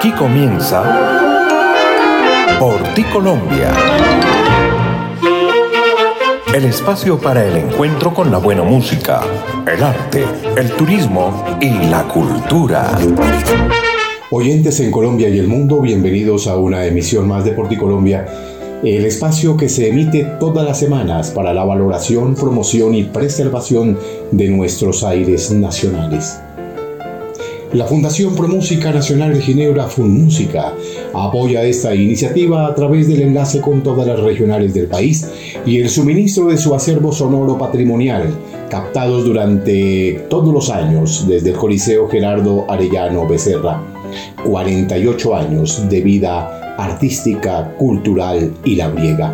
Aquí comienza Por ti Colombia. El espacio para el encuentro con la buena música, el arte, el turismo y la cultura. Oyentes en Colombia y el mundo, bienvenidos a una emisión más de Por ti Colombia el espacio que se emite todas las semanas para la valoración, promoción y preservación de nuestros aires nacionales. La Fundación Promúsica Nacional de Ginebra, FUNMúsica, apoya esta iniciativa a través del enlace con todas las regionales del país y el suministro de su acervo sonoro patrimonial, captados durante todos los años desde el Coliseo Gerardo Arellano Becerra. 48 años de vida artística, cultural y labriega.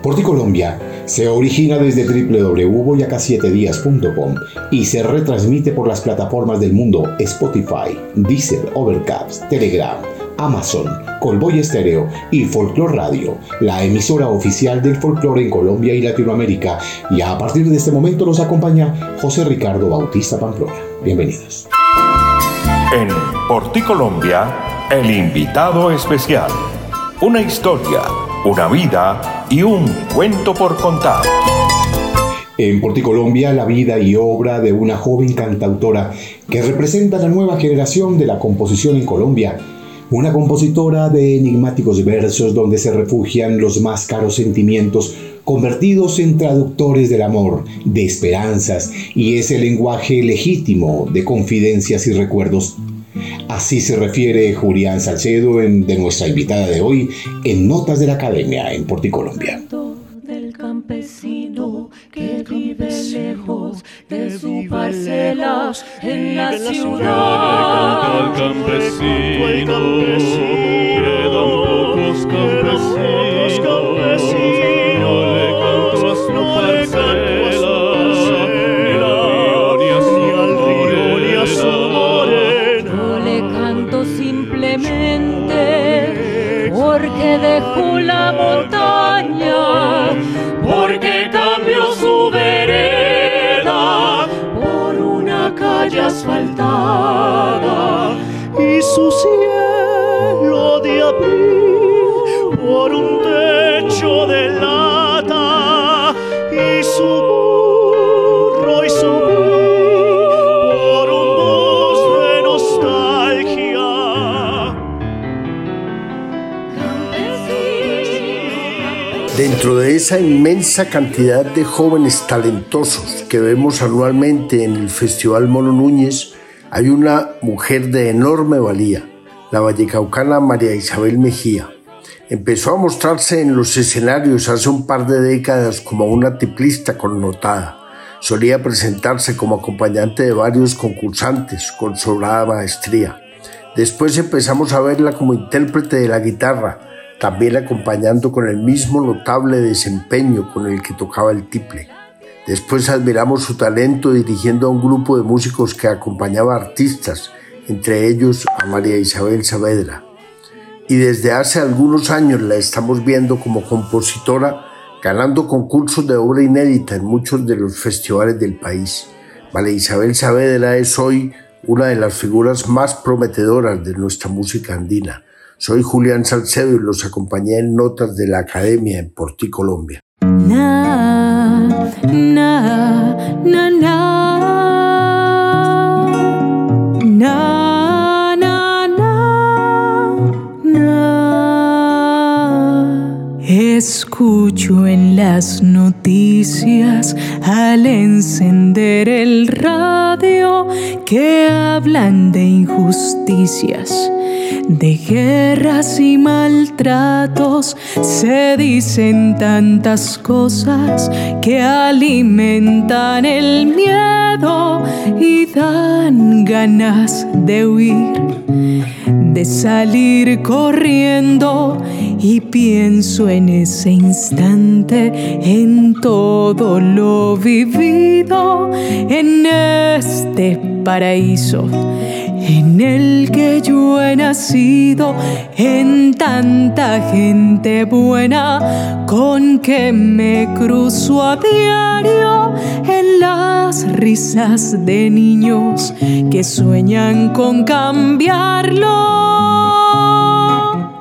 Porti Colombia se origina desde www.boyaca7días.com y se retransmite por las plataformas del mundo Spotify, Deezer, Overcast, Telegram, Amazon, Colboy Estéreo y Folklore Radio, la emisora oficial del folclore en Colombia y Latinoamérica. Y a partir de este momento nos acompaña José Ricardo Bautista Pamplona. Bienvenidos. En Porti Colombia el invitado especial. Una historia, una vida y un cuento por contar. En Porticolombia, la vida y obra de una joven cantautora que representa la nueva generación de la composición en Colombia. Una compositora de enigmáticos versos donde se refugian los más caros sentimientos convertidos en traductores del amor, de esperanzas y ese lenguaje legítimo de confidencias y recuerdos. Así se refiere Julián Salcedo de nuestra invitada de hoy en Notas de la Academia en Porticolombia. Del campesino que vive lejos de su parcela en la ciudad. campesino, quedan pocos campesinos. Dentro de esa inmensa cantidad de jóvenes talentosos que vemos anualmente en el Festival Mono Núñez, hay una mujer de enorme valía, la vallecaucana María Isabel Mejía. Empezó a mostrarse en los escenarios hace un par de décadas como una tiplista connotada. Solía presentarse como acompañante de varios concursantes con sobrada maestría. Después empezamos a verla como intérprete de la guitarra, también acompañando con el mismo notable desempeño con el que tocaba el tiple. Después admiramos su talento dirigiendo a un grupo de músicos que acompañaba a artistas, entre ellos a María Isabel Saavedra. Y desde hace algunos años la estamos viendo como compositora, ganando concursos de obra inédita en muchos de los festivales del país. María Isabel Saavedra es hoy una de las figuras más prometedoras de nuestra música andina soy Julián Salcedo y los acompañé en Notas de la Academia en Porti, Colombia. Escucho en las noticias al encender el radio que hablan de injusticias de guerras y maltratos. Se dicen tantas cosas que alimentan el miedo y dan ganas de huir, de salir corriendo y pienso en ese instante, en todo lo vivido en este paraíso en el que yo he nacido, en tanta gente buena con que me cruzo a diario, en las risas de niños que sueñan con cambiarlo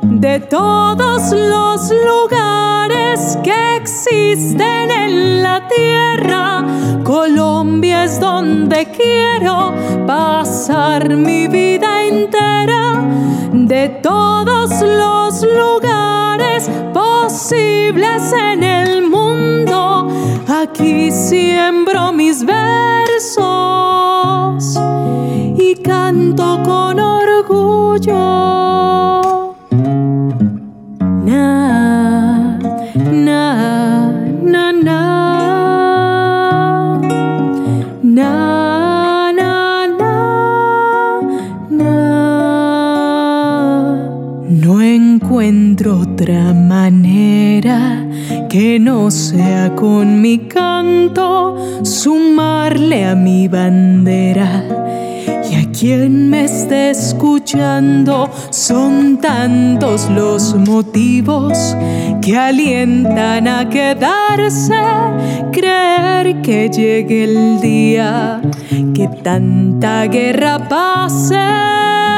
de todos los lugares que existen en la tierra. Colombia es donde quiero pasar mi vida entera. De todos los lugares posibles en el mundo, aquí siembro mis versos y canto con orgullo. Que no sea con mi canto sumarle a mi bandera. Y a quien me esté escuchando son tantos los motivos que alientan a quedarse, creer que llegue el día que tanta guerra pase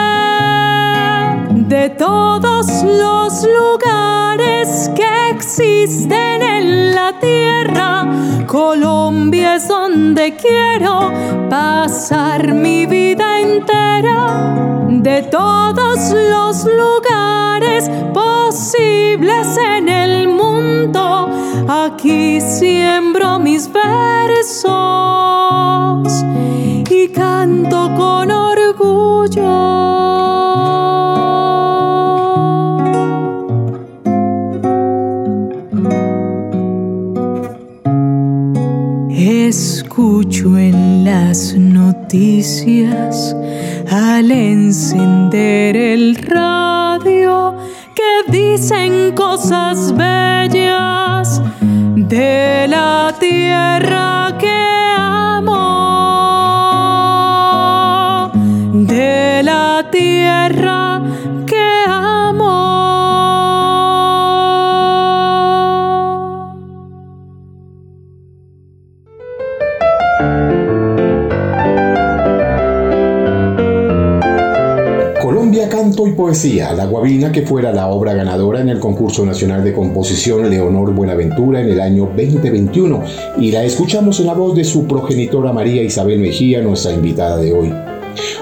de todos los lugares que existen en la tierra. Colombia es donde quiero pasar mi vida entera. De todos los lugares posibles en el mundo, aquí siembro mis versos y canto con orgullo. Al encender poesía, La Guabina, que fuera la obra ganadora en el concurso nacional de composición Leonor Buenaventura en el año 2021, y la escuchamos en la voz de su progenitora María Isabel Mejía, nuestra invitada de hoy.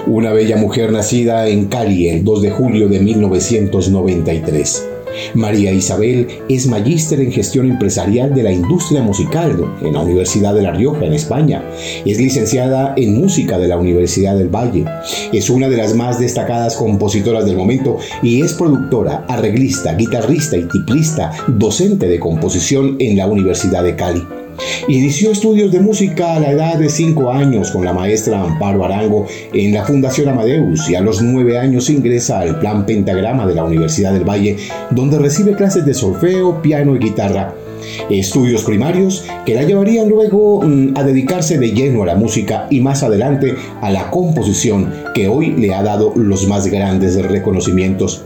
Una bella mujer nacida en Cali el 2 de julio de 1993. María Isabel es magíster en gestión empresarial de la industria musical en la Universidad de La Rioja, en España. Es licenciada en música de la Universidad del Valle. Es una de las más destacadas compositoras del momento y es productora, arreglista, guitarrista y tiplista, docente de composición en la Universidad de Cali. Inició estudios de música a la edad de 5 años con la maestra Amparo Arango en la Fundación Amadeus y a los 9 años ingresa al Plan Pentagrama de la Universidad del Valle, donde recibe clases de solfeo, piano y guitarra. Estudios primarios que la llevarían luego mm, a dedicarse de lleno a la música y más adelante a la composición que hoy le ha dado los más grandes reconocimientos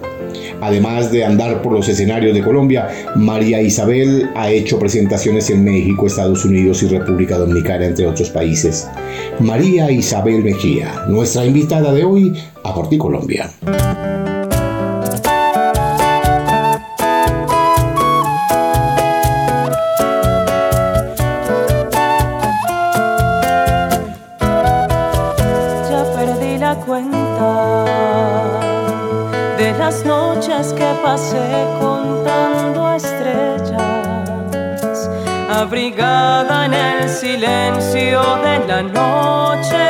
Además de andar por los escenarios de Colombia, María Isabel ha hecho presentaciones en México, Estados Unidos y República Dominicana, entre otros países. María Isabel Mejía, nuestra invitada de hoy a Porti Colombia. Abrigada en el silencio de la noche,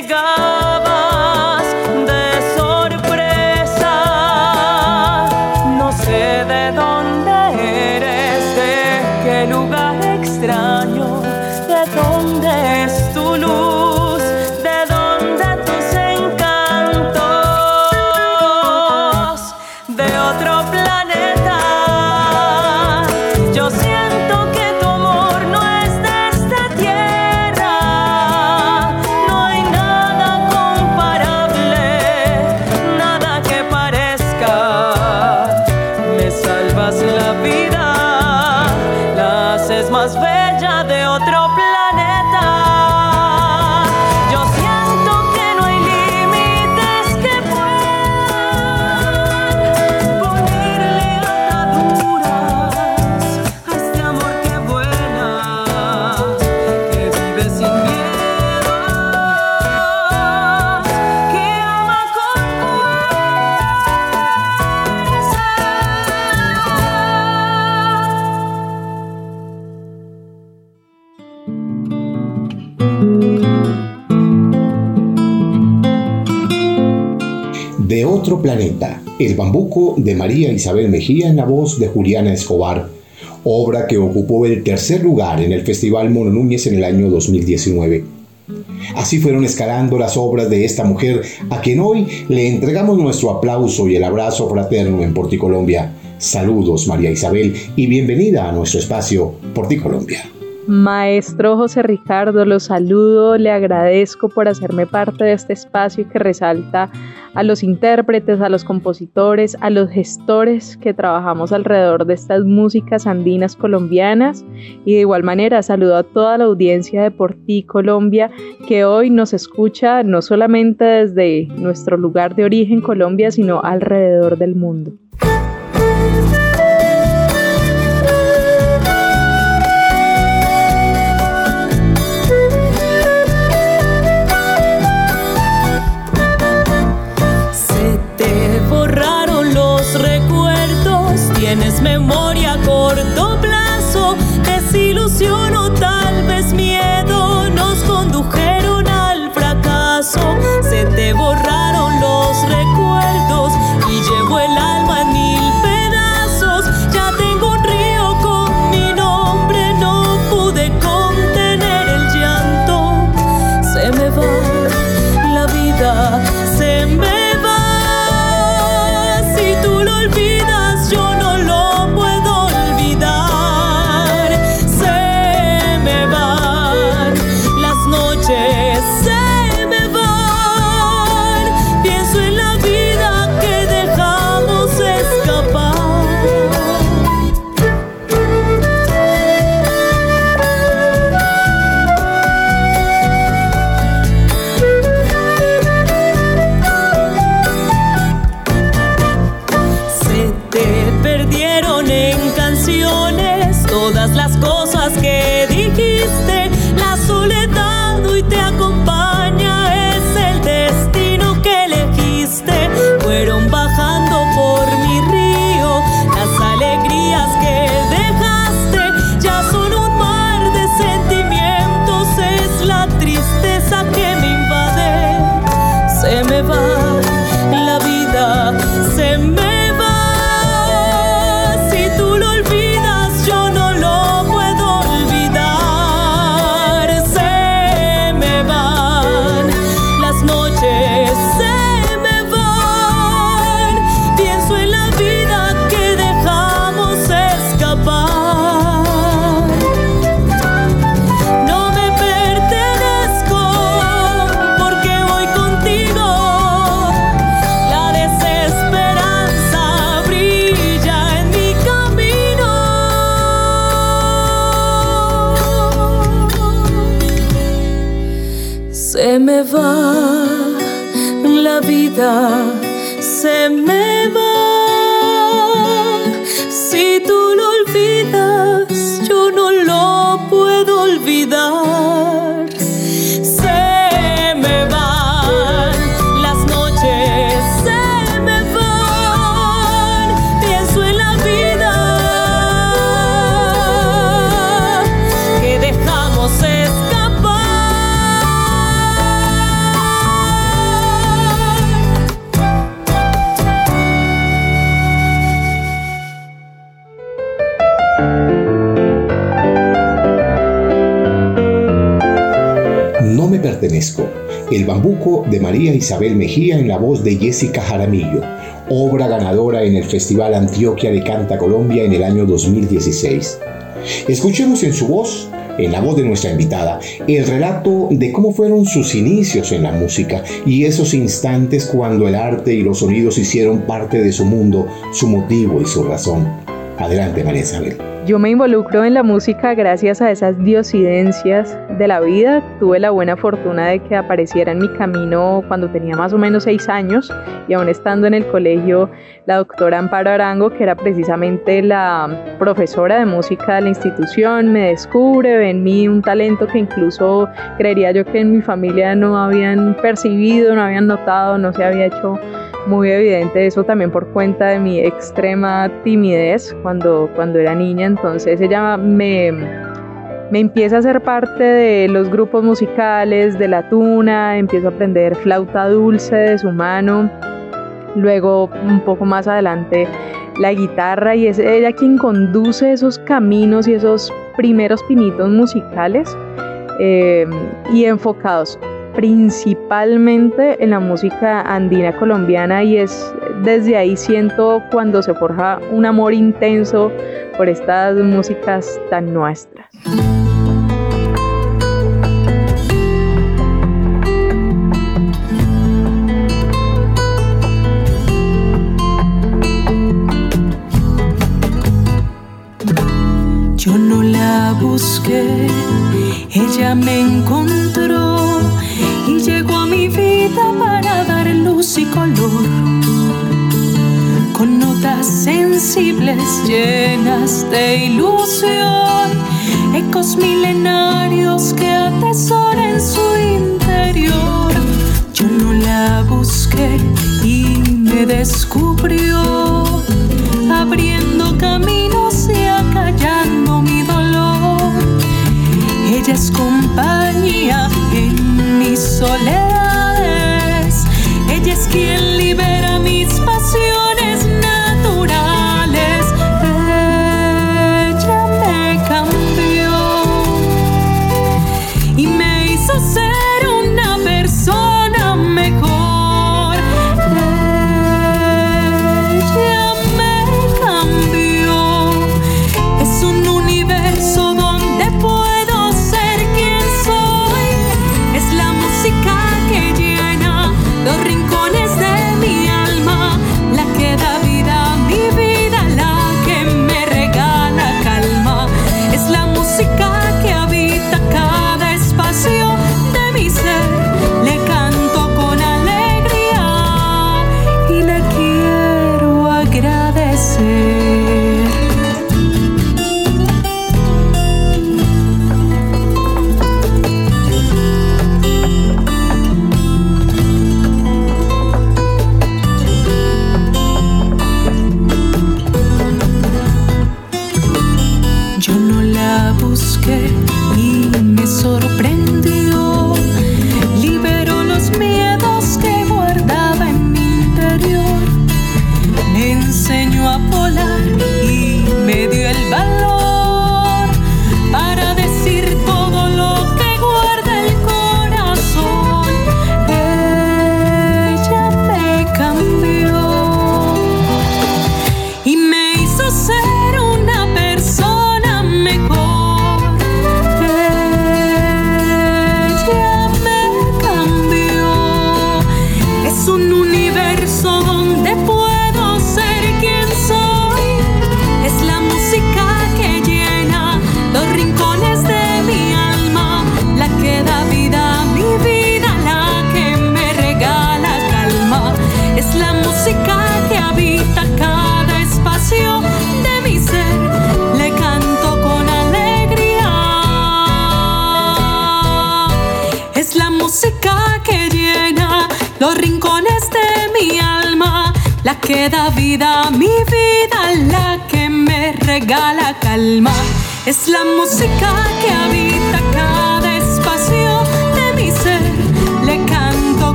Planeta, El bambuco de María Isabel Mejía en la voz de Juliana Escobar, obra que ocupó el tercer lugar en el Festival Mono Núñez en el año 2019. Así fueron escalando las obras de esta mujer, a quien hoy le entregamos nuestro aplauso y el abrazo fraterno en Porticolombia. Saludos María Isabel y bienvenida a nuestro espacio Porticolombia. Maestro José Ricardo, lo saludo, le agradezco por hacerme parte de este espacio que resalta a los intérpretes, a los compositores, a los gestores que trabajamos alrededor de estas músicas andinas colombianas y de igual manera saludo a toda la audiencia de Porti Colombia que hoy nos escucha no solamente desde nuestro lugar de origen Colombia, sino alrededor del mundo. Tienes Isabel Mejía en la voz de Jessica Jaramillo, obra ganadora en el Festival Antioquia de Canta Colombia en el año 2016. Escuchemos en su voz, en la voz de nuestra invitada, el relato de cómo fueron sus inicios en la música y esos instantes cuando el arte y los sonidos hicieron parte de su mundo, su motivo y su razón. Adelante, María Isabel. Yo me involucro en la música gracias a esas diosidencias de la vida. Tuve la buena fortuna de que apareciera en mi camino cuando tenía más o menos seis años y aún estando en el colegio, la doctora Amparo Arango, que era precisamente la profesora de música de la institución, me descubre, ve en mí un talento que incluso creería yo que en mi familia no habían percibido, no habían notado, no se había hecho muy evidente eso también por cuenta de mi extrema timidez cuando, cuando era niña. Entonces ella me, me empieza a hacer parte de los grupos musicales, de la tuna, empiezo a aprender flauta dulce de su mano. Luego, un poco más adelante, la guitarra y es ella quien conduce esos caminos y esos primeros pinitos musicales eh, y enfocados principalmente en la música andina colombiana y es desde ahí siento cuando se forja un amor intenso por estas músicas tan nuestras. Yo no la busqué, ella me encontró Con notas sensibles llenas de ilusión, ecos milenarios que atesora en su interior. Yo no la busqué y me descubrió, abriendo caminos y acallando mi dolor. Ella es compañía en mis soledades. Ella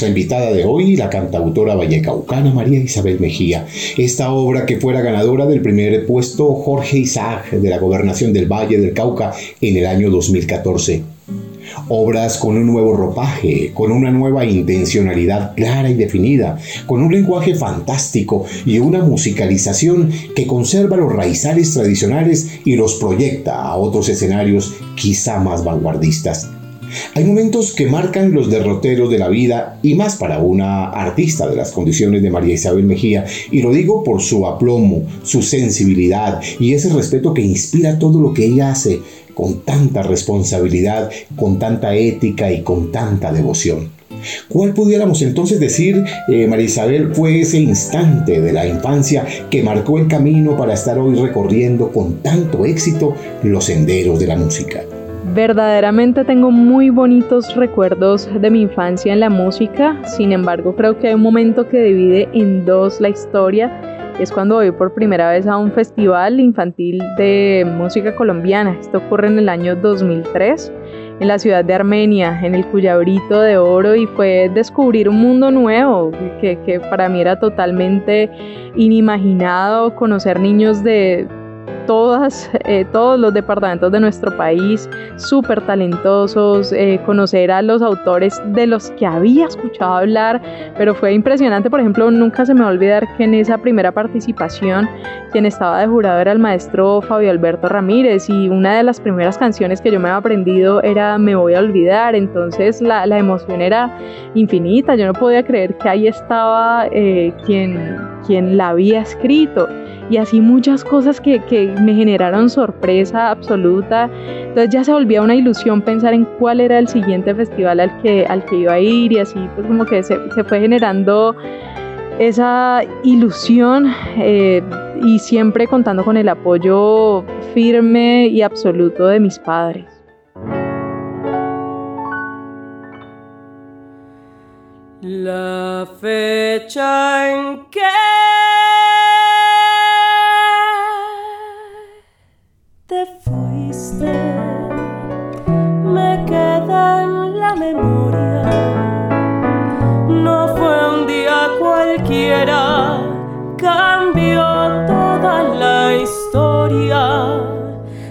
nuestra invitada de hoy, la cantautora vallecaucana María Isabel Mejía. Esta obra que fuera ganadora del primer puesto Jorge Isaac de la Gobernación del Valle del Cauca en el año 2014. Obras con un nuevo ropaje, con una nueva intencionalidad clara y definida, con un lenguaje fantástico y una musicalización que conserva los raizales tradicionales y los proyecta a otros escenarios quizá más vanguardistas. Hay momentos que marcan los derroteros de la vida y más para una artista de las condiciones de María Isabel Mejía, y lo digo por su aplomo, su sensibilidad y ese respeto que inspira todo lo que ella hace con tanta responsabilidad, con tanta ética y con tanta devoción. ¿Cuál pudiéramos entonces decir, eh, María Isabel, fue ese instante de la infancia que marcó el camino para estar hoy recorriendo con tanto éxito los senderos de la música? Verdaderamente tengo muy bonitos recuerdos de mi infancia en la música, sin embargo creo que hay un momento que divide en dos la historia. Es cuando voy por primera vez a un festival infantil de música colombiana. Esto ocurre en el año 2003 en la ciudad de Armenia, en el Cuyabrito de Oro, y fue descubrir un mundo nuevo que, que para mí era totalmente inimaginado, conocer niños de todas, eh, todos los departamentos de nuestro país, súper talentosos, eh, conocer a los autores de los que había escuchado hablar, pero fue impresionante, por ejemplo, nunca se me va a olvidar que en esa primera participación quien estaba de jurado era el maestro Fabio Alberto Ramírez y una de las primeras canciones que yo me había aprendido era Me voy a olvidar, entonces la, la emoción era infinita, yo no podía creer que ahí estaba eh, quien, quien la había escrito y así muchas cosas que, que, me generaron sorpresa absoluta. Entonces ya se volvía una ilusión pensar en cuál era el siguiente festival al que, al que iba a ir y así pues como que se, se fue generando esa ilusión eh, y siempre contando con el apoyo firme y absoluto de mis padres. La fecha en que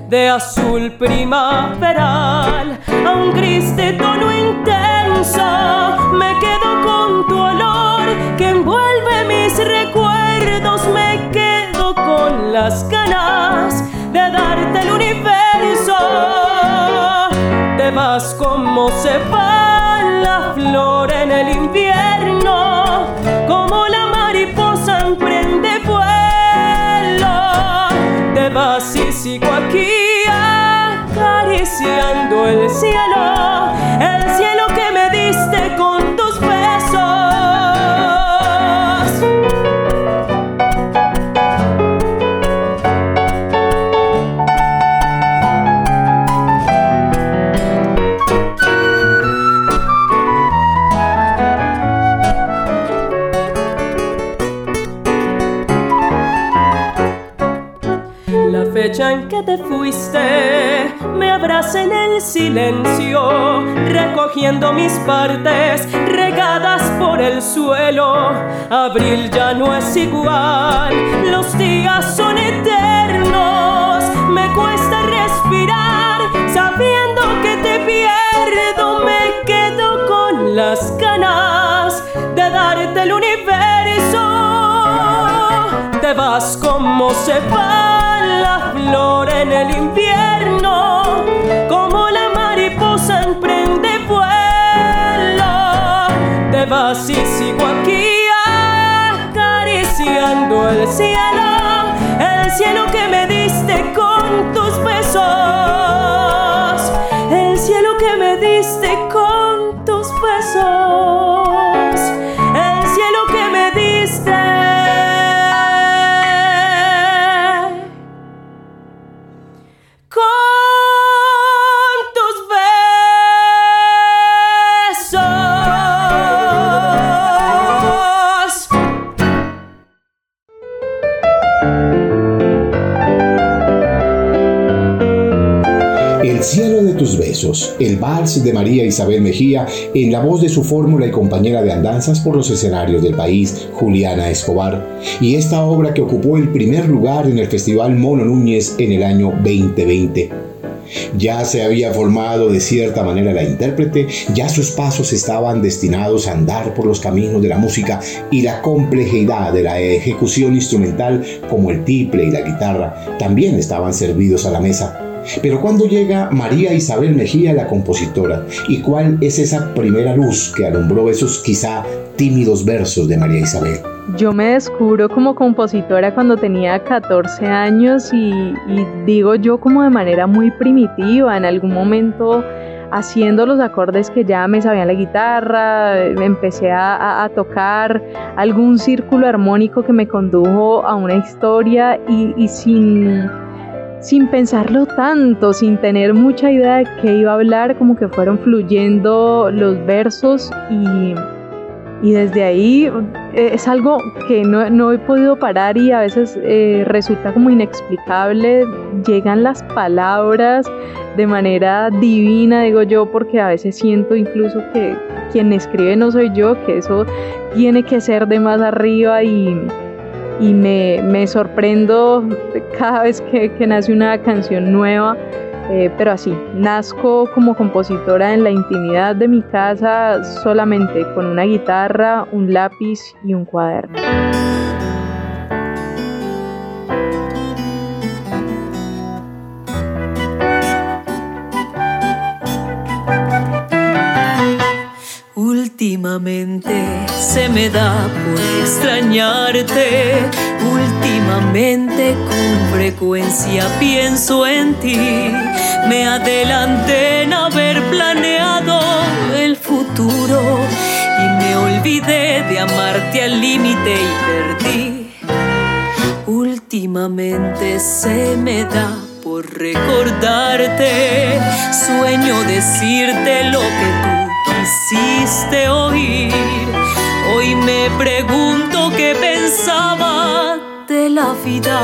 De azul primaveral a un gris de tono intenso, me quedo con tu olor que envuelve mis recuerdos, me quedo con las ganas de darte el universo. Te vas como se va la flor en el invierno, como la mariposa emprende vuelo. Te vas y sigo aquí acariciando el cielo, el cielo te fuiste me abraza en el silencio, recogiendo mis partes regadas por el suelo. Abril ya no es igual, los días son eternos. Me cuesta respirar sabiendo que te pierdo. Me quedo con las ganas de darte el universo. Te vas como se va la flor en el invierno, como la mariposa emprende vuelo. Te vas y sigo aquí acariciando el cielo, el cielo que me diste con tus besos, el cielo que me diste con el vals de María Isabel Mejía, en la voz de su fórmula y compañera de andanzas por los escenarios del país, Juliana Escobar, y esta obra que ocupó el primer lugar en el Festival Mono Núñez en el año 2020. Ya se había formado de cierta manera la intérprete, ya sus pasos estaban destinados a andar por los caminos de la música y la complejidad de la ejecución instrumental como el tiple y la guitarra también estaban servidos a la mesa. Pero cuando llega María Isabel Mejía, la compositora, ¿y cuál es esa primera luz que alumbró esos quizá tímidos versos de María Isabel? Yo me descubro como compositora cuando tenía 14 años y, digo yo como de manera muy primitiva, en algún momento haciendo los acordes que ya me sabían la guitarra, empecé a, tocar algún círculo armónico que me condujo a una historia y, sin, sin pensarlo tanto, sin tener mucha idea de qué iba a hablar, como que fueron fluyendo los versos y y desde ahí eh, es algo que no, he podido parar y a veces eh, resulta como inexplicable. Llegan las palabras de manera divina, digo yo, porque a veces siento incluso que quien escribe no soy yo, que eso tiene que ser de más arriba y, me, sorprendo cada vez que, que nace una canción nueva eh, pero así, nazco como compositora en la intimidad de mi casa solamente con una guitarra, un lápiz y un cuaderno. Últimamente me da por extrañarte. Últimamente con frecuencia pienso en ti. Me adelanté en haber planeado el futuro y me olvidé de amarte al límite y perdí. Últimamente se me da por recordarte. Sueño decirte lo que tú quisiste oír. Me pregunto qué pensaba de la vida,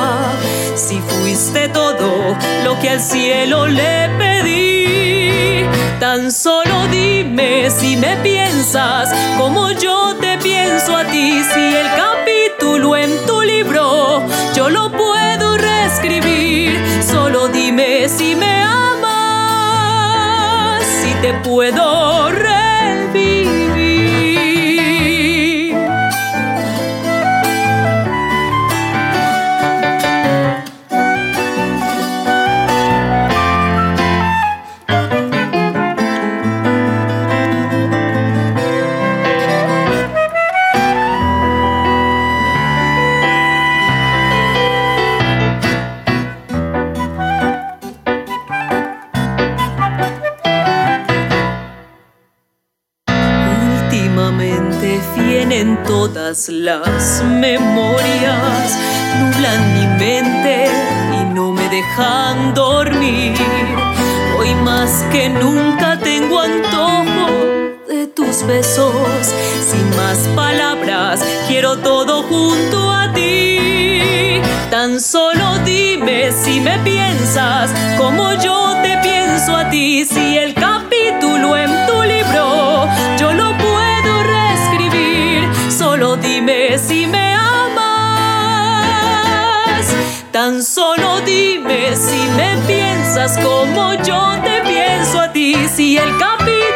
si fuiste todo lo que al cielo le pedí. Tan solo dime si me piensas como yo te pienso a ti, si el capítulo en tu libro yo lo puedo reescribir. Solo dime si me amas, si te puedo Tan solo dime si me piensas como yo te pienso a ti. Si el capítulo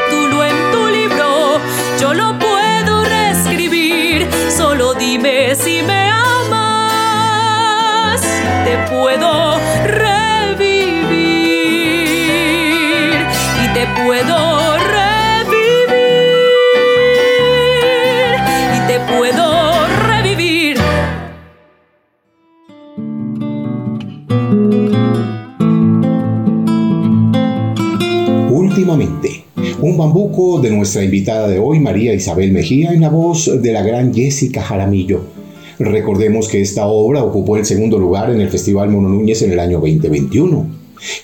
bambuco de nuestra invitada de hoy, María Isabel Mejía, en la voz de la gran Jessica Jaramillo. Recordemos que esta obra ocupó el segundo lugar en el Festival Mono Núñez en el año 2021.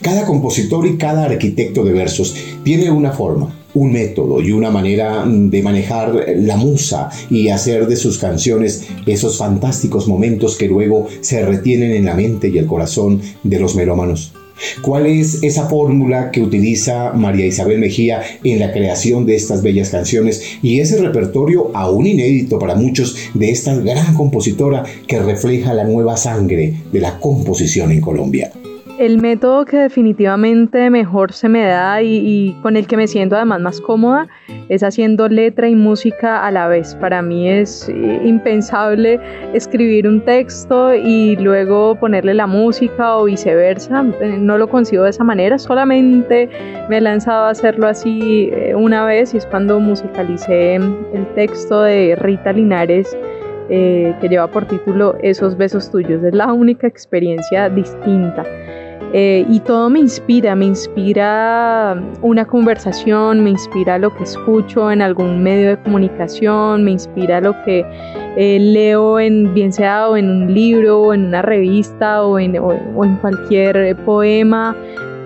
Cada compositor y cada arquitecto de versos tiene una forma, un método y una manera de manejar la musa y hacer de sus canciones esos fantásticos momentos que luego se retienen en la mente y el corazón de los melómanos. ¿Cuál es esa fórmula que utiliza María Isabel Mejía en la creación de estas bellas canciones y ese repertorio aún inédito para muchos de esta gran compositora que refleja la nueva sangre de la composición en Colombia? El método que definitivamente mejor se me da y, con el que me siento además más cómoda es haciendo letra y música a la vez. Para mí es eh, impensable escribir un texto y luego ponerle la música o viceversa. Eh, no lo consigo de esa manera, solamente me he lanzado a hacerlo así eh, una vez y es cuando musicalicé el texto de Rita Linares. que lleva por título Esos besos tuyos. Es la única experiencia distinta. Eh, y todo me inspira, me inspira una conversación, me inspira lo que escucho en algún medio de comunicación, me inspira lo que eh, leo en, bien sea o en un libro, en una revista, o en, cualquier poema.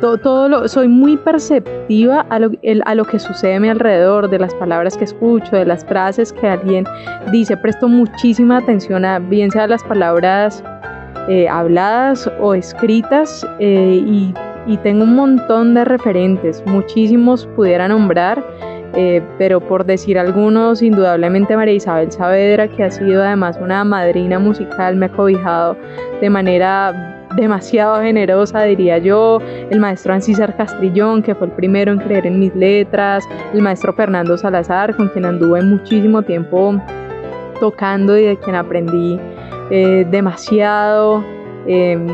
Todo, soy muy perceptiva a lo, a lo que sucede a mi alrededor, de las palabras que escucho, de las frases que alguien dice. Presto muchísima atención a bien sea las palabras eh, habladas o escritas eh, y, tengo un montón de referentes, muchísimos pudiera nombrar, eh, pero por decir algunos, indudablemente María Isabel Saavedra, que ha sido además una madrina musical, me ha cobijado de manera demasiado generosa, diría yo, el maestro Ancísar Castrillón, que fue el primero en creer en mis letras, el maestro Fernando Salazar, con quien anduve muchísimo tiempo tocando y de quien aprendí eh, demasiado. Em,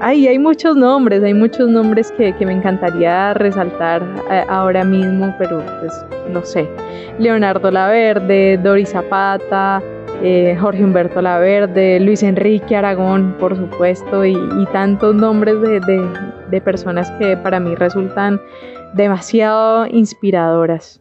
hay muchos nombres, hay muchos nombres que, me encantaría resaltar eh, ahora mismo, pero pues no sé. Leonardo Laverde, Doris Zapata, eh, Jorge Humberto Laverde, Luis Enrique Aragón, por supuesto, y, tantos nombres de, de, personas que para mí resultan demasiado inspiradoras.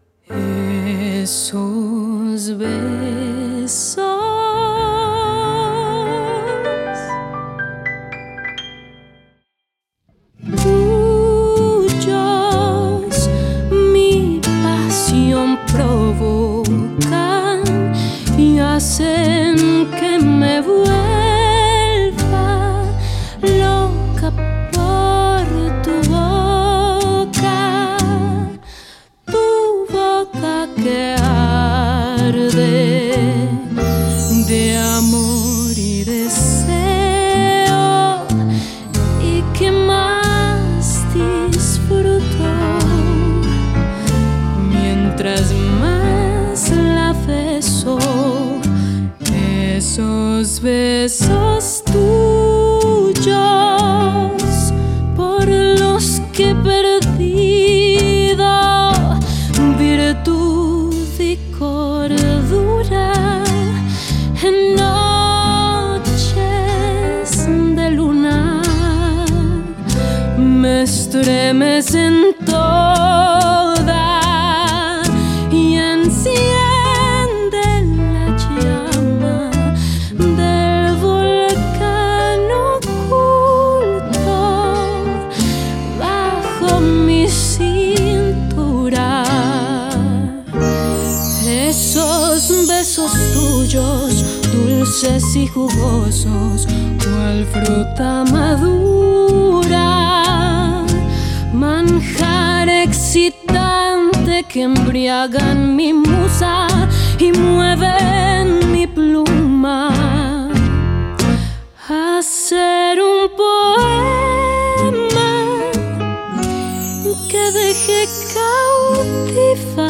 Y esos besos tuyos por los que he perdido virtud y cordura en noches de luna. Me estremece jugosos, cual fruta madura, manjar excitante que embriagan mi musa y mueven mi pluma. Hacer un poema que deje cautivar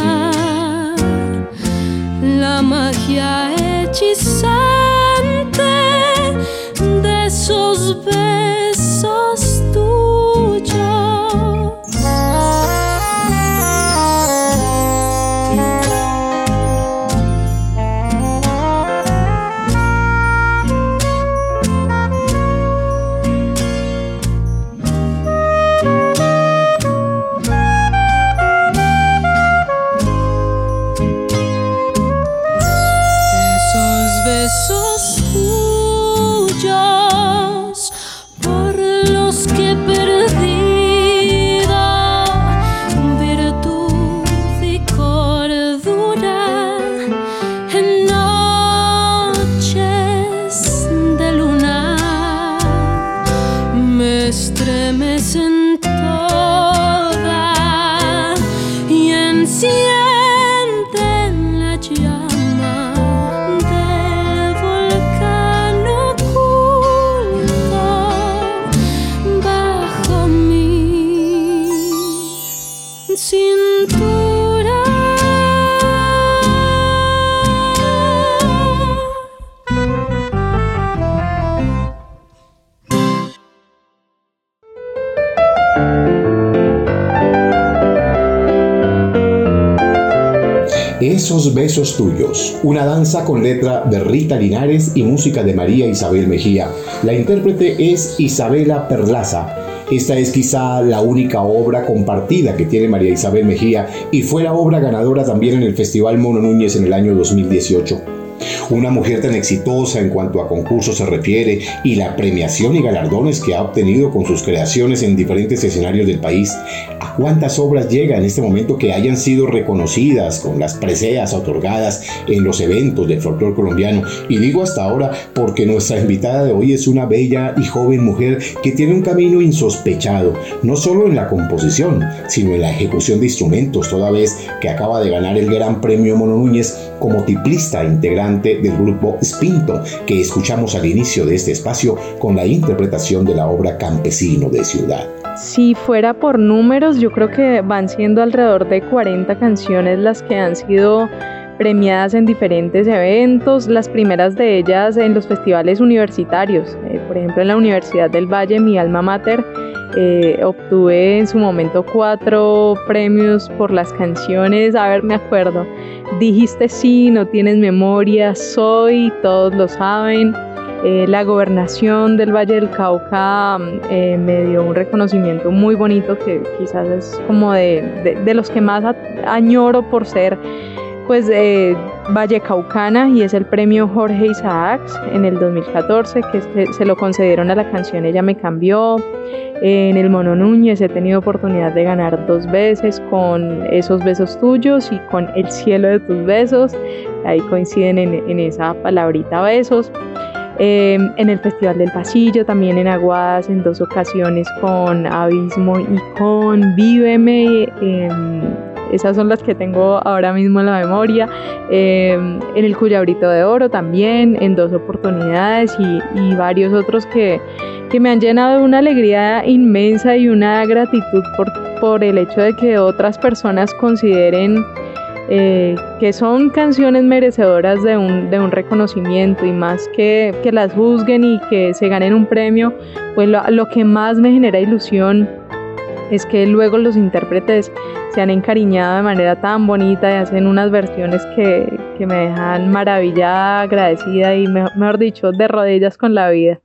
la magia hechizada Esos besos tuyos, una danza con letra de Rita Linares y música de María Isabel Mejía. La intérprete es Isabela Perlaza. Esta es quizá la única obra compartida que tiene María Isabel Mejía y fue la obra ganadora también en el Festival Mono Núñez en el año 2018. Una mujer tan exitosa en cuanto a concursos se refiere y la premiación y galardones que ha obtenido con sus creaciones en diferentes escenarios del país. ¿A cuántas obras llega en este momento que hayan sido reconocidas con las preseas otorgadas en los eventos del folclore colombiano? Y digo hasta ahora porque nuestra invitada de hoy es una bella y joven mujer que tiene un camino insospechado, no solo en la composición, sino en la ejecución de instrumentos, toda vez que acaba de ganar el Gran Premio Mono Núñez como tiplista integrante del grupo Spinto, que escuchamos al inicio de este espacio con la interpretación de la obra Campesino de Ciudad. Si fuera por números, yo creo que van siendo alrededor de 40 canciones las que han sido premiadas en diferentes eventos, las primeras de ellas en los festivales universitarios, eh, por ejemplo en la Universidad del Valle, mi alma mater, eh, obtuve en su momento cuatro premios por las canciones, a ver, me acuerdo, dijiste sí, no tienes memoria, soy, todos lo saben. Eh, la gobernación del Valle del Cauca eh, me dio un reconocimiento muy bonito que quizás es como de, de los que más añoro por ser pues eh, Valle Caucana y es el premio Jorge Isaacs en el 2014 que se lo concedieron a la canción Ella me cambió. En el Mono Núñez he tenido oportunidad de ganar dos veces con esos besos tuyos y con el cielo de tus besos. Ahí coinciden en, esa palabrita besos. Em, en el Festival del Pasillo, también en Aguadas en dos ocasiones con Abismo y con Víveme. Esas son las que tengo ahora mismo en la memoria. Em, en el Cuyabrito de Oro también, en dos oportunidades y, varios otros que, me han llenado de una alegría inmensa y una gratitud por, por el hecho de que otras personas consideren eh, que son canciones merecedoras de un, de un reconocimiento y más que, que, las juzguen y que se ganen un premio, pues lo que más me genera ilusión es que luego los intérpretes se han encariñado de manera tan bonita y hacen unas versiones que, me dejan maravillada, agradecida y mejor dicho, de rodillas con la vida.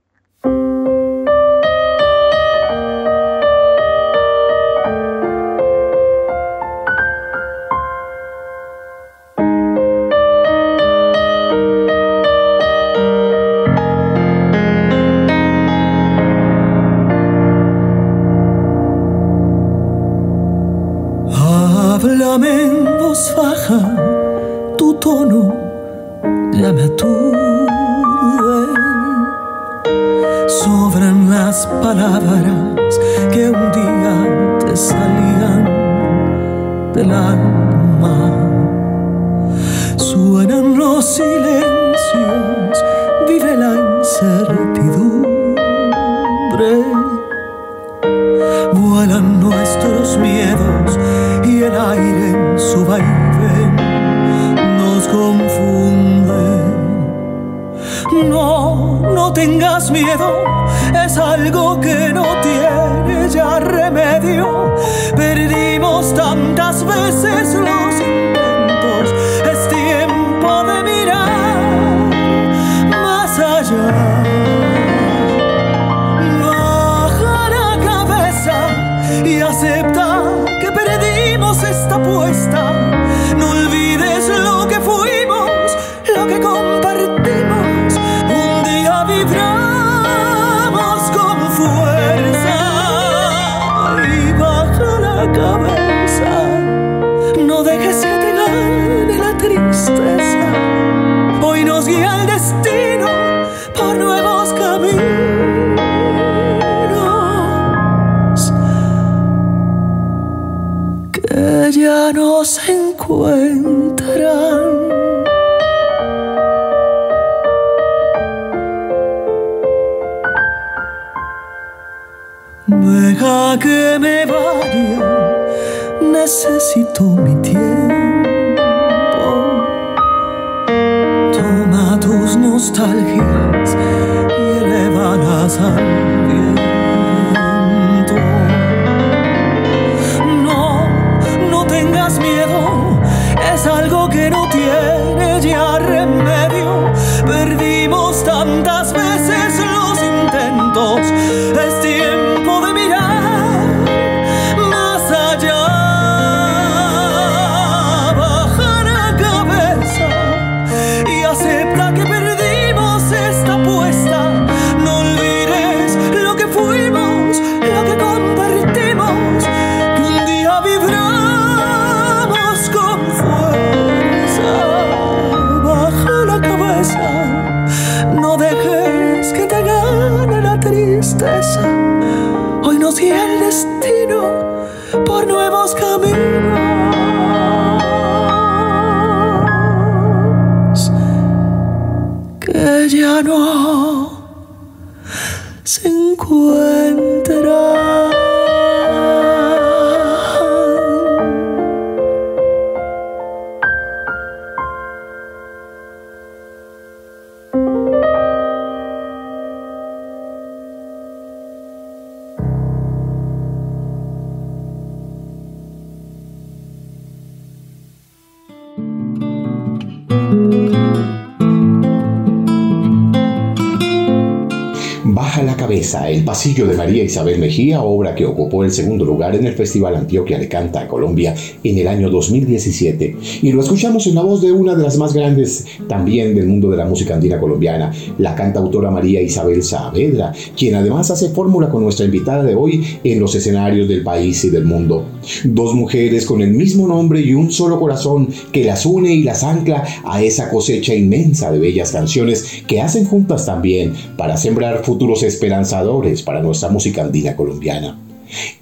El pasillo de María Isabel Mejía, obra que ocupó el segundo lugar en el Festival Antioquia le Canta Colombia en el año 2017. Y lo escuchamos en la voz de una de las más grandes también del mundo de la música andina colombiana, la cantautora María Isabel Saavedra, quien además hace fórmula con nuestra invitada de hoy en los escenarios del país y del mundo. Dos mujeres con el mismo nombre y un solo corazón que las une y las ancla a esa cosecha inmensa de bellas canciones que hacen juntas también para sembrar futuros esperanzadores para nuestra música andina colombiana.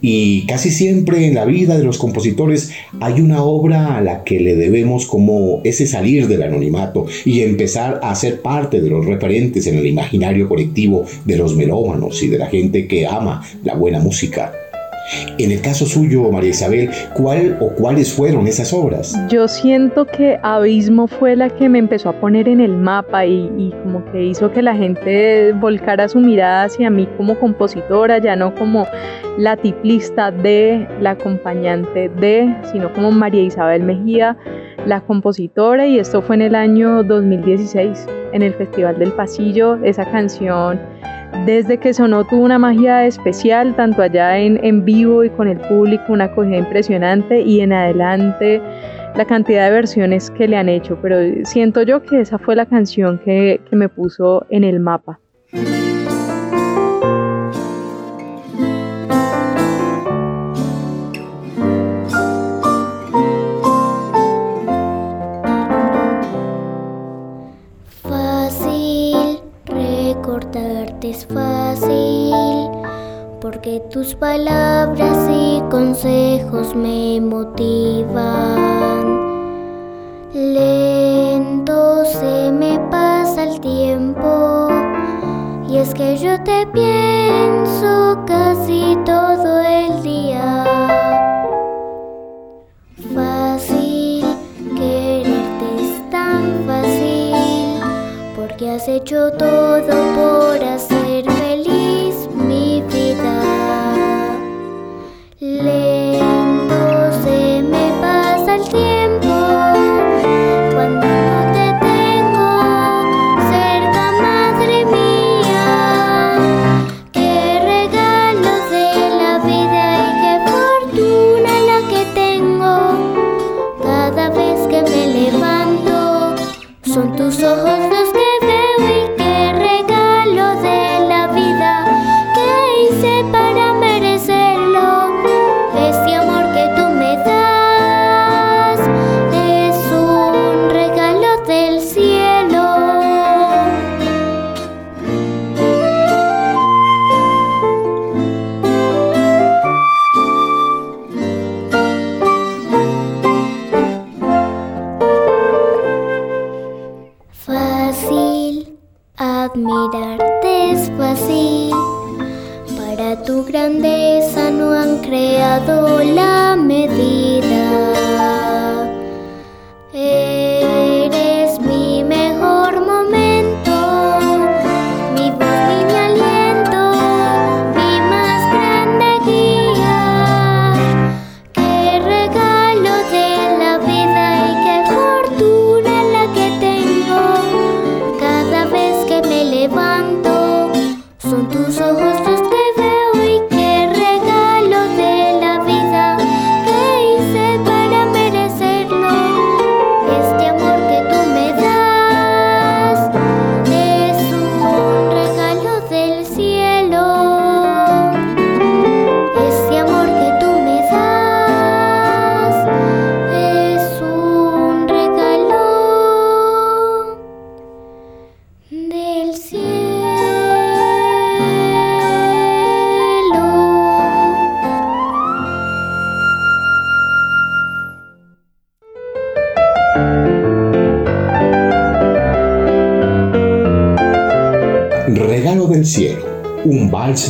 Y casi siempre en la vida de los compositores hay una obra a la que le debemos como ese salir del anonimato y empezar a ser parte de los referentes en el imaginario colectivo de los melómanos y de la gente que ama la buena música. En el caso suyo, María Isabel, ¿cuál o cuáles fueron esas obras? Yo siento que Abismo fue la que me empezó a poner en el mapa y, y, como que hizo que la gente volcara su mirada hacia mí como compositora, ya no como la tiplista de, la acompañante de, sino como María Isabel Mejía, la compositora, y esto fue en el año 2016, en el Festival del Pasillo, esa canción desde que sonó tuvo una magia especial, tanto allá en, en vivo y con el público, una acogida impresionante y en adelante la cantidad de versiones que le han hecho, pero siento yo que esa fue la canción que, que me puso en el mapa. Porque tus palabras y consejos me motivan. Lento se me pasa el tiempo, y es que yo te pienso casi todo el día. Fácil, quererte es tan fácil, porque has hecho todo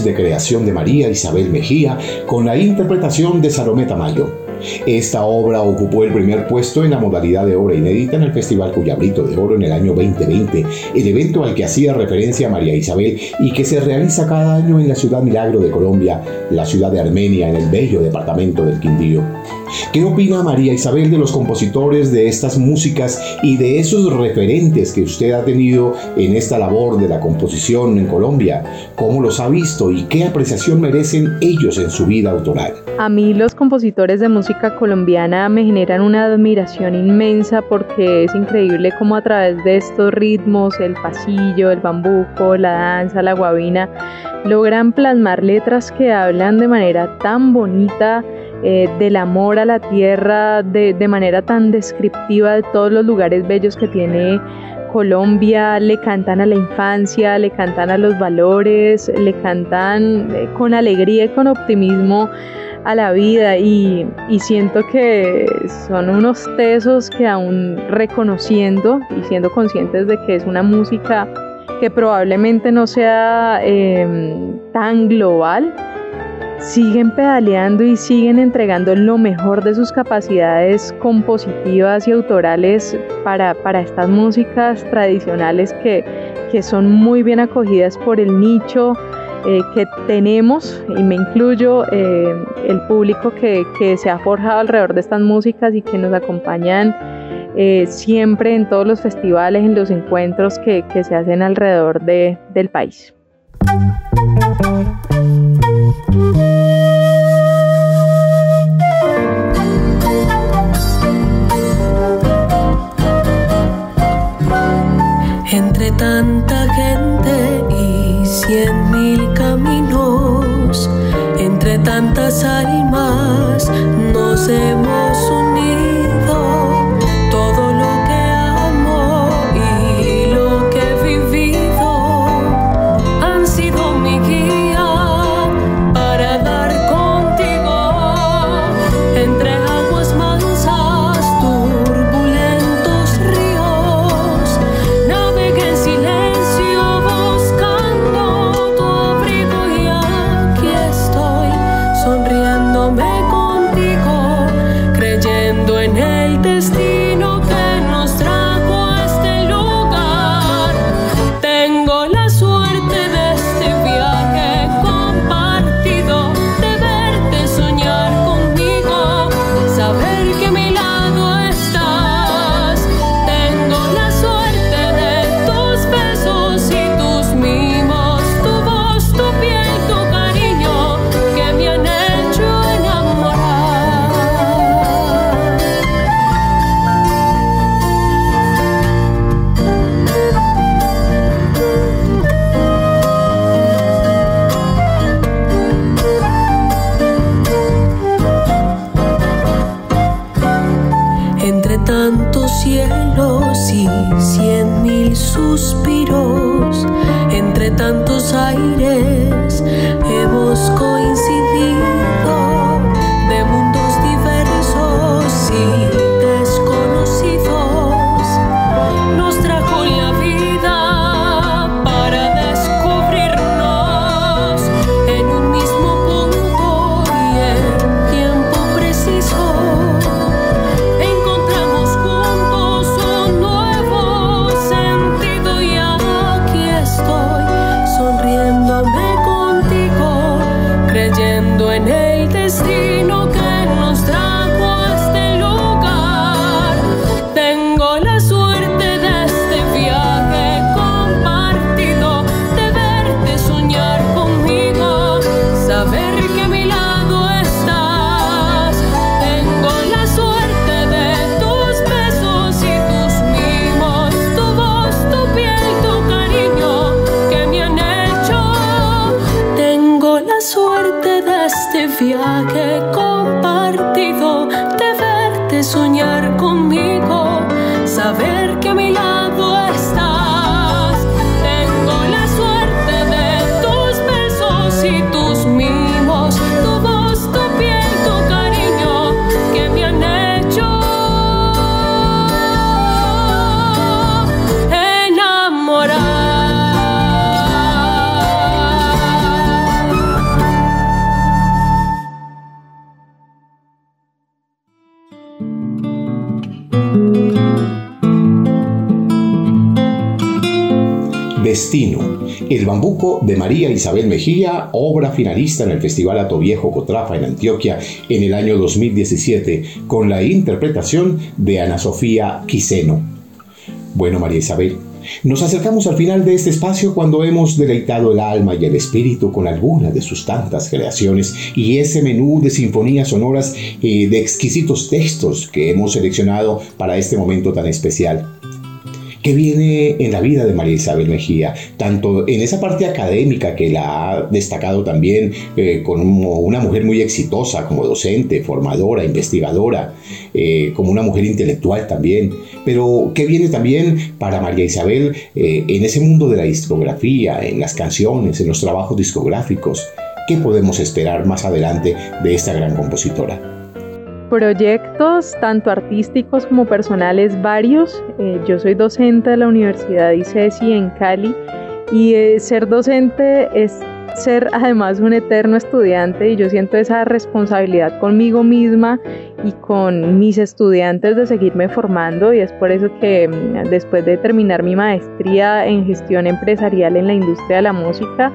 de creación de María Isabel Mejía con la interpretación de Salomé Tamayo. Esta obra ocupó el primer puesto en la modalidad de obra inédita en el Festival Cuyabrito de Oro en el año 2020, el evento al que hacía referencia María Isabel y que se realiza cada año en la ciudad Milagro de Colombia, la ciudad de Armenia, en el bello departamento del Quindío. ¿Qué opina María Isabel de los compositores de estas músicas y de esos referentes que usted ha tenido en esta labor de la composición en Colombia? ¿Cómo los ha visto y qué apreciación merecen ellos en su vida autoral? A mí los compositores de música colombiana me generan una admiración inmensa porque es increíble cómo a través de estos ritmos, el pasillo, el bambuco, la danza, la guabina, logran plasmar letras que hablan de manera tan bonita eh, del amor a la tierra de, manera tan descriptiva de todos los lugares bellos que tiene Colombia, le cantan a la infancia, le cantan a los valores, le cantan eh, con alegría y con optimismo a la vida y, y, siento que son unos tesos que aún reconociendo y siendo conscientes de que es una música que probablemente no sea em, tan global, siguen pedaleando y siguen entregando lo mejor de sus capacidades compositivas y autorales para, estas músicas tradicionales que, son muy bien acogidas por el nicho eh, que tenemos, y me incluyo, eh, el público que, se ha forjado alrededor de estas músicas y que nos acompañan eh, siempre en todos los festivales, en los encuentros que, se hacen alrededor del país. Entre bambuco de María Isabel Mejía, obra finalista en el Festival Atoviejo Cotrafa en Antioquia en el año 2017, con la interpretación de Ana Sofía Quiseno. Bueno, María Isabel, nos acercamos al final de este espacio cuando hemos deleitado el alma y el espíritu con algunas de sus tantas creaciones y ese menú de sinfonías sonoras eh, de exquisitos textos que hemos seleccionado para este momento tan especial. ¿Qué viene en la vida de María Isabel Mejía? Tanto en esa parte académica que la ha destacado también eh, como una mujer muy exitosa, como docente, formadora, investigadora, eh, como una mujer intelectual también. Pero ¿qué viene también para María Isabel eh, en ese mundo de la discografía, en las canciones, en los trabajos discográficos? ¿Qué podemos esperar más adelante de esta gran compositora? Proyectos, tanto artísticos como personales, varios. Eh, yo soy docente de la Universidad ICESI en Cali y eh, ser docente es ser además un eterno estudiante y yo siento esa responsabilidad conmigo misma y con mis estudiantes de seguirme formando y es por eso que mm, después de terminar mi maestría en gestión empresarial en la industria de la música,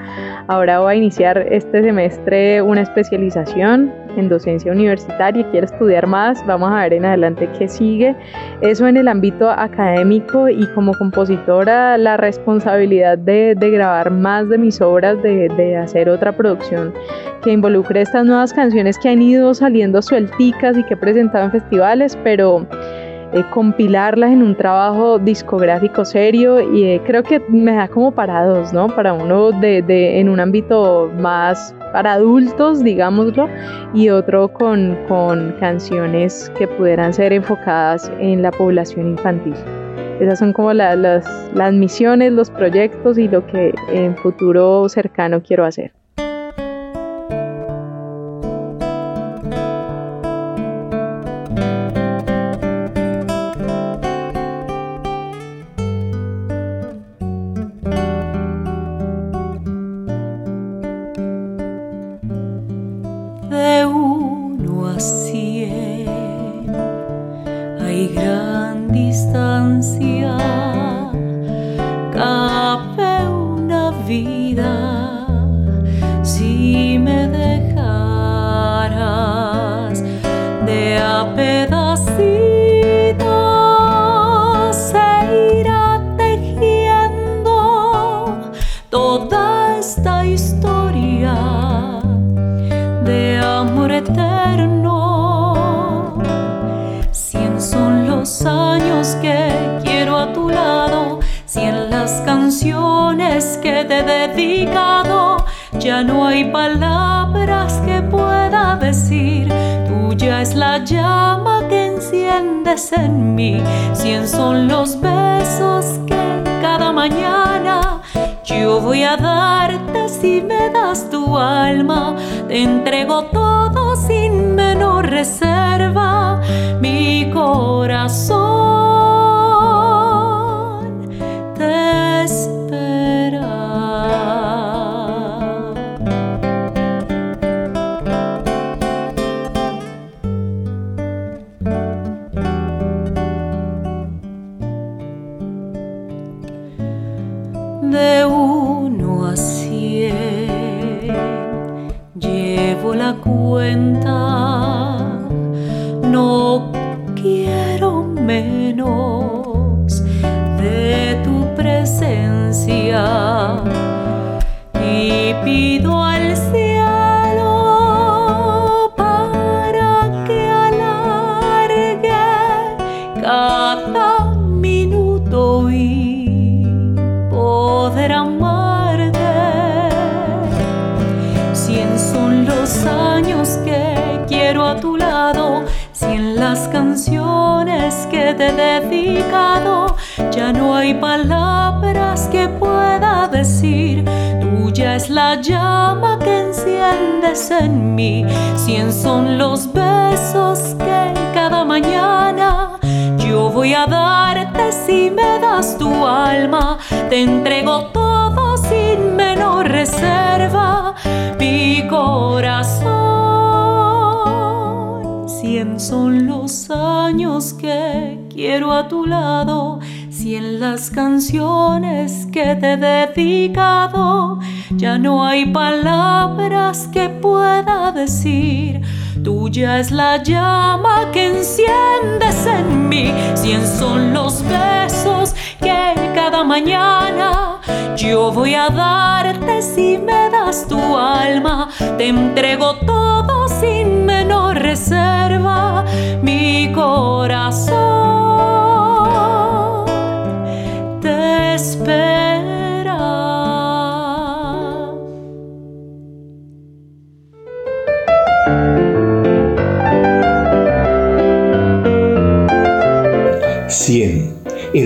ahora voy a iniciar este semestre una especialización en docencia universitaria, quiero estudiar más, vamos a ver en adelante qué sigue. Eso en el ámbito académico y como compositora la responsabilidad de, de grabar más de mis obras, de, de hacer otra producción que involucre estas nuevas canciones que han ido saliendo suelticas y que he presentado en festivales, pero eh, compilarlas en un trabajo discográfico serio y eh, creo que me da como para dos, ¿no? Para uno de, de, en un ámbito más para adultos, digámoslo, y otro con, con canciones que pudieran ser enfocadas en la población infantil. Esas son como la, las, las misiones, los proyectos y lo que en futuro cercano quiero hacer. La llama que enciendes en mí. Cien son los besos que cada mañana yo voy a darte si me das tu alma. Te entrego todo sin menor reserva. Mi corazón la llama que enciendes en mí, cien son los besos que cada mañana yo voy a darte si me das tu alma, te entrego todo sin menor reserva, mi corazón. Cien son los años que quiero a tu lado si en las canciones que te he dedicado ya no hay palabras que pueda decir, tuya es la llama que enciendes en mí, cien son los besos que cada mañana yo voy a darte si me das tu alma, te entrego todo sin menor reserva, mi corazón. El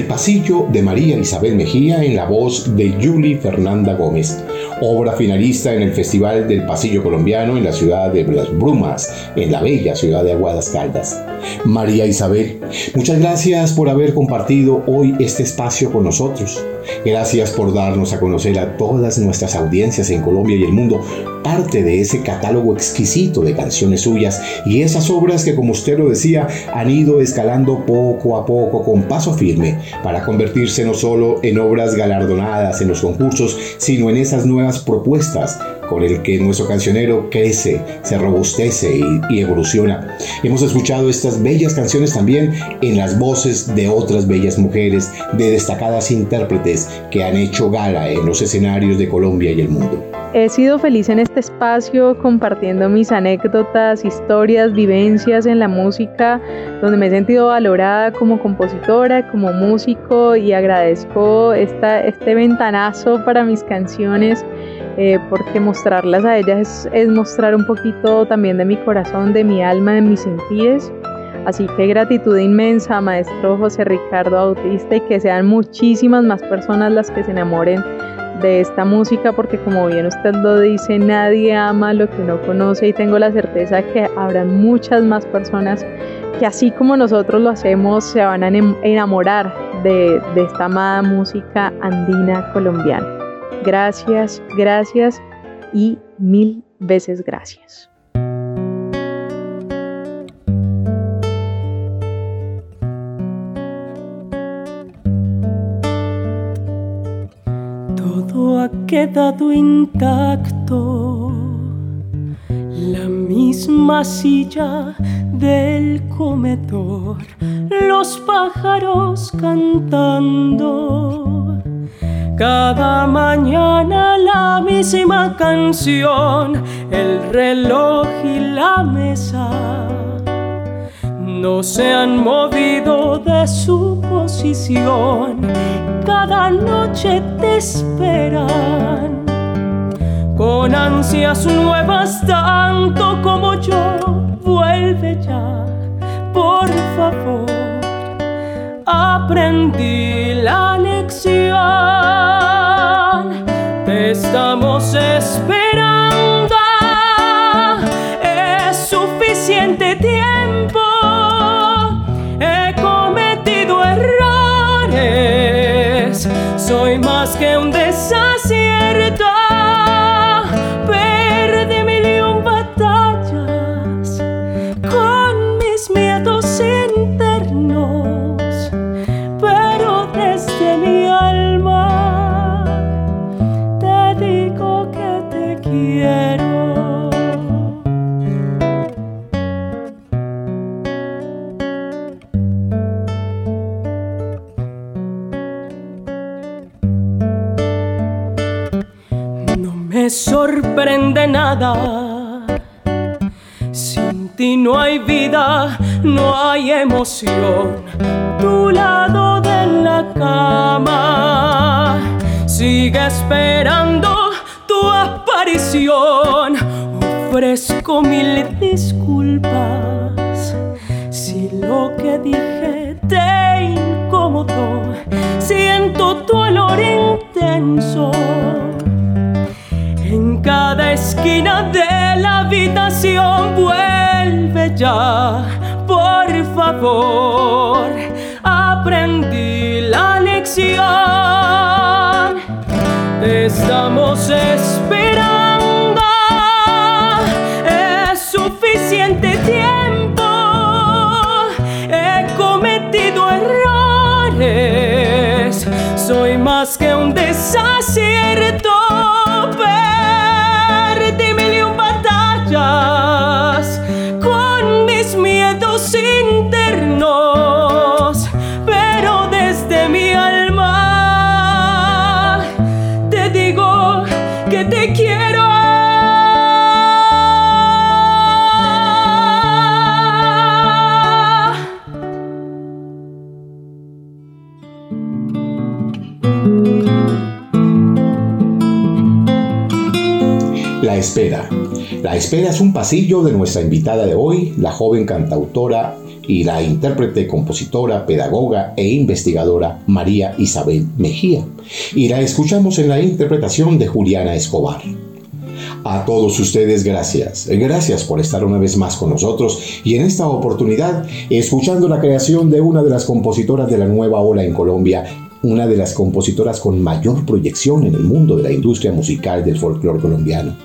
pasillo de María Isabel Mejía en la voz de Julie Fernanda Gómez, obra finalista en el Festival del Pasillo Colombiano en la ciudad de Las Brumas, en la bella ciudad de Aguadas Caldas. María Isabel, muchas gracias por haber compartido hoy este espacio con nosotros. Gracias por darnos a conocer a todas nuestras audiencias en Colombia y el mundo parte de ese catálogo exquisito de canciones suyas y esas obras que, como usted lo decía, han ido escalando poco a poco con paso firme para convertirse no solo en obras galardonadas en los concursos, sino en esas nuevas propuestas con el que nuestro cancionero crece, se robustece y, evoluciona. Hemos escuchado estas bellas canciones también en las voces de otras bellas mujeres, de destacadas intérpretes que han hecho gala en los escenarios de Colombia y el mundo. He sido feliz en este espacio compartiendo mis anécdotas, historias, vivencias en la música, donde me he sentido valorada como compositora, como músico y agradezco esta, este ventanazo para mis canciones eh, porque mostrarlas a ellas es, mostrar un poquito también de mi corazón, de mi alma, de mis sentidos. Así que gratitud inmensa, maestro José Ricardo Bautista, y que sean muchísimas más personas las que se enamoren de esta música, porque como bien usted lo dice, nadie ama lo que no conoce y tengo la certeza que habrá muchas más personas que así como nosotros lo hacemos, se van a enamorar de esta amada música andina colombiana. Gracias, gracias y mil veces gracias. Ha quedado intacto, la misma silla del comedor, los pájaros cantando. Cada mañana la misma canción, el reloj y la mesa. No se han movido de su posición. Cada noche te esperan con ansias nuevas tanto como yo. Vuelve ya, por favor. Aprendí la lección estamos esperando. Que un desacierto. Nada. Sin ti no hay vida, no hay emoción. Tu lado de la cama sigue esperando tu aparición. Ofrezco mil disculpas si lo que dije esquina de la habitación. Vuelve ya, por favor. Aprendí la lección. Te estamos esperando. Es suficiente tiempo. He cometido errores. Soy más que un desacierto. Espera. La espera es un pasillo de nuestra invitada de hoy, la joven cantautora y la intérprete, compositora, pedagoga e investigadora María Isabel Mejía. Y la escuchamos en la interpretación de Juliana Escobar. A todos ustedes gracias. Gracias por estar una vez más con nosotros y en esta oportunidad escuchando la creación de una de las compositoras de la nueva ola en Colombia, una de las compositoras con mayor proyección en el mundo de la industria musical del folclore colombiano.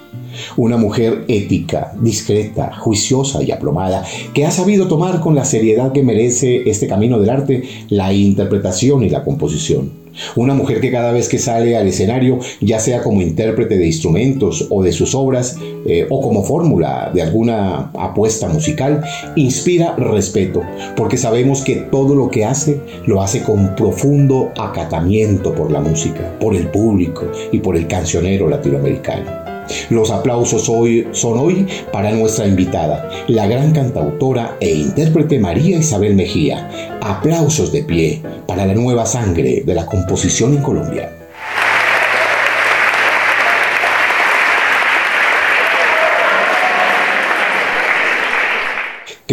Una mujer ética, discreta, juiciosa y aplomada, que ha sabido tomar con la seriedad que merece este camino del arte la interpretación y la composición. Una mujer que cada vez que sale al escenario, ya sea como intérprete de instrumentos o de sus obras, eh, o como fórmula de alguna apuesta musical, inspira respeto, porque sabemos que todo lo que hace lo hace con profundo acatamiento por la música, por el público y por el cancionero latinoamericano. Los aplausos hoy son hoy para nuestra invitada, la gran cantautora e intérprete María Isabel Mejía. Aplausos de pie para la nueva sangre de la composición en Colombia.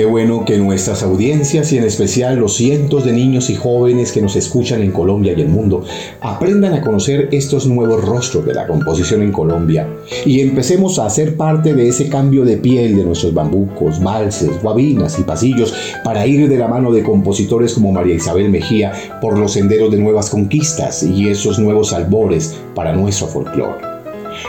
Qué bueno que nuestras audiencias y en especial los cientos de niños y jóvenes que nos escuchan en Colombia y el mundo aprendan a conocer estos nuevos rostros de la composición en Colombia y empecemos a hacer parte de ese cambio de piel de nuestros bambucos, valses, guabinas y pasillos para ir de la mano de compositores como María Isabel Mejía por los senderos de nuevas conquistas y esos nuevos albores para nuestro folclore.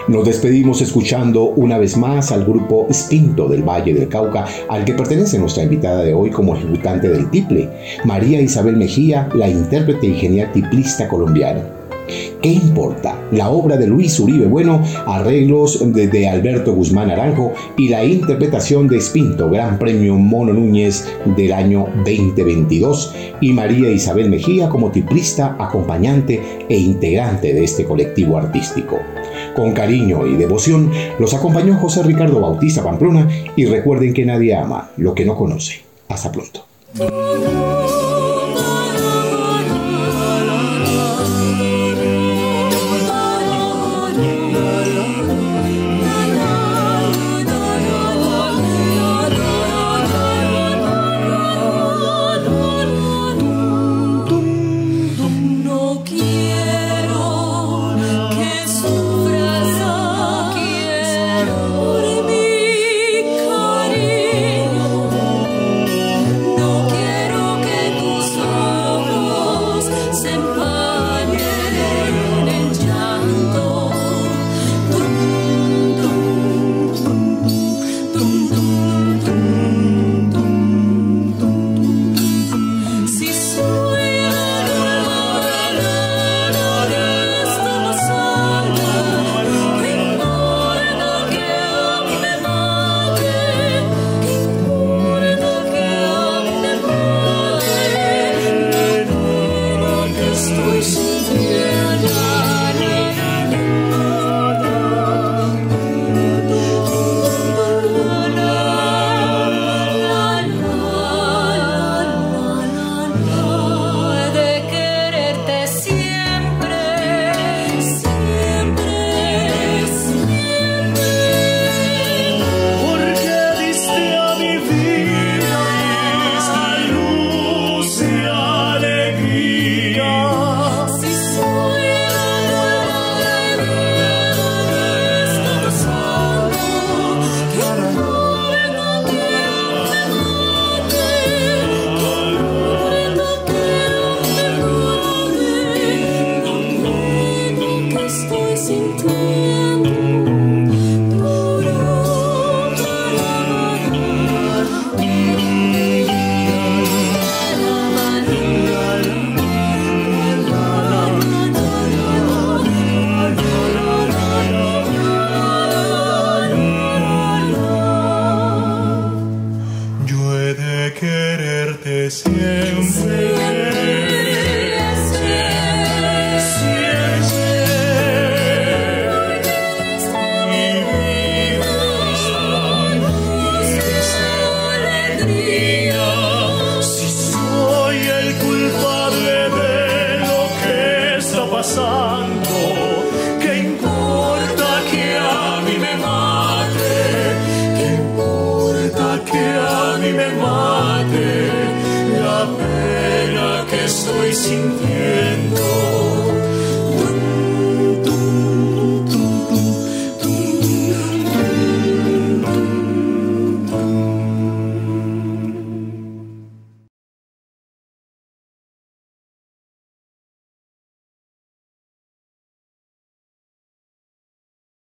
Nos despedimos escuchando una vez más al grupo Extinto del Valle del Cauca, al que pertenece nuestra invitada de hoy como ejecutante del tiple, María Isabel Mejía, la intérprete y genial tiplista colombiana. ¿Qué importa? La obra de Luis Uribe Bueno, arreglos de, Alberto Guzmán Aranjo y la interpretación de Espinto, Gran Premio Mono Núñez del año 2022, y María Isabel Mejía como tiplista, acompañante e integrante de este colectivo artístico. Con cariño y devoción los acompañó José Ricardo Bautista Pamplona y recuerden que nadie ama lo que no conoce. Hasta pronto.